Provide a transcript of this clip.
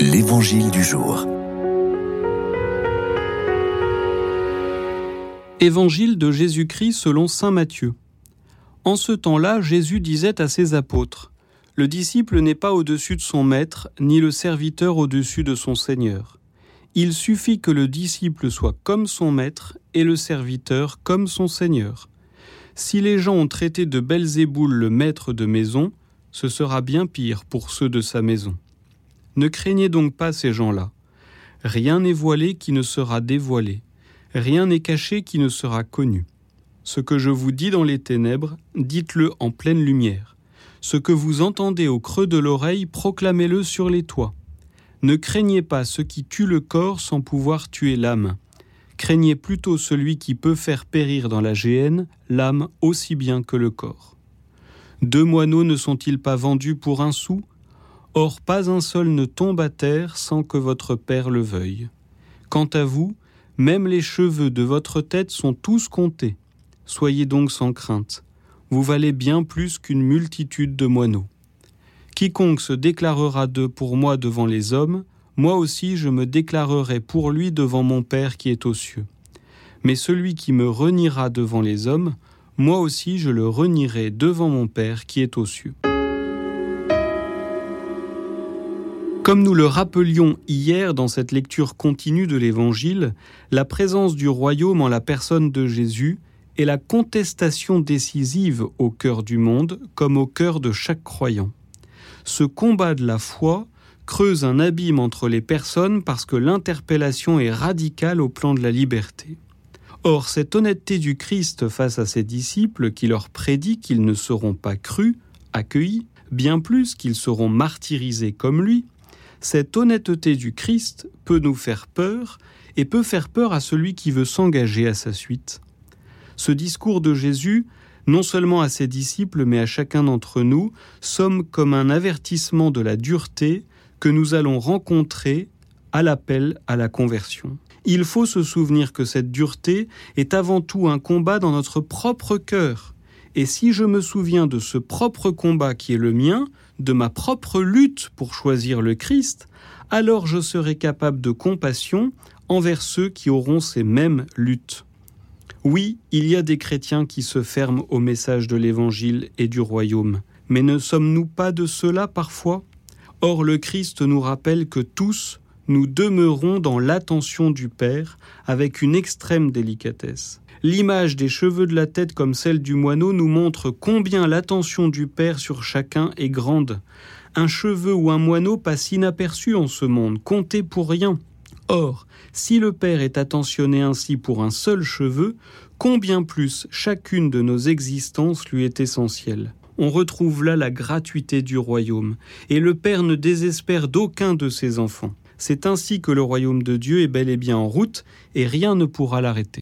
L'Évangile du jour. Évangile de Jésus-Christ selon Saint Matthieu. En ce temps-là, Jésus disait à ses apôtres, Le disciple n'est pas au-dessus de son maître, ni le serviteur au-dessus de son Seigneur. Il suffit que le disciple soit comme son maître et le serviteur comme son Seigneur. Si les gens ont traité de Belzéboul le maître de maison, ce sera bien pire pour ceux de sa maison. Ne craignez donc pas ces gens-là. Rien n'est voilé qui ne sera dévoilé, rien n'est caché qui ne sera connu. Ce que je vous dis dans les ténèbres, dites-le en pleine lumière. Ce que vous entendez au creux de l'oreille, proclamez-le sur les toits. Ne craignez pas ce qui tue le corps sans pouvoir tuer l'âme. Craignez plutôt celui qui peut faire périr dans la géhenne l'âme aussi bien que le corps. Deux moineaux ne sont-ils pas vendus pour un sou? Or pas un seul ne tombe à terre sans que votre Père le veuille. Quant à vous, même les cheveux de votre tête sont tous comptés. Soyez donc sans crainte. Vous valez bien plus qu'une multitude de moineaux. Quiconque se déclarera d'eux pour moi devant les hommes, moi aussi je me déclarerai pour lui devant mon Père qui est aux cieux. Mais celui qui me reniera devant les hommes, moi aussi je le renierai devant mon Père qui est aux cieux. Comme nous le rappelions hier dans cette lecture continue de l'Évangile, la présence du royaume en la personne de Jésus est la contestation décisive au cœur du monde comme au cœur de chaque croyant. Ce combat de la foi creuse un abîme entre les personnes parce que l'interpellation est radicale au plan de la liberté. Or, cette honnêteté du Christ face à ses disciples qui leur prédit qu'ils ne seront pas crus, accueillis, bien plus qu'ils seront martyrisés comme lui, cette honnêteté du Christ peut nous faire peur et peut faire peur à celui qui veut s'engager à sa suite. Ce discours de Jésus, non seulement à ses disciples, mais à chacun d'entre nous, somme comme un avertissement de la dureté que nous allons rencontrer à l'appel à la conversion. Il faut se souvenir que cette dureté est avant tout un combat dans notre propre cœur. Et si je me souviens de ce propre combat qui est le mien, de ma propre lutte pour choisir le Christ, alors je serai capable de compassion envers ceux qui auront ces mêmes luttes. Oui, il y a des chrétiens qui se ferment au message de l'Évangile et du royaume, mais ne sommes-nous pas de cela parfois? Or le Christ nous rappelle que tous, nous demeurons dans l'attention du Père avec une extrême délicatesse. L'image des cheveux de la tête comme celle du moineau nous montre combien l'attention du Père sur chacun est grande. Un cheveu ou un moineau passe inaperçu en ce monde, compté pour rien. Or, si le Père est attentionné ainsi pour un seul cheveu, combien plus chacune de nos existences lui est essentielle. On retrouve là la gratuité du royaume, et le Père ne désespère d'aucun de ses enfants. C'est ainsi que le royaume de Dieu est bel et bien en route, et rien ne pourra l'arrêter.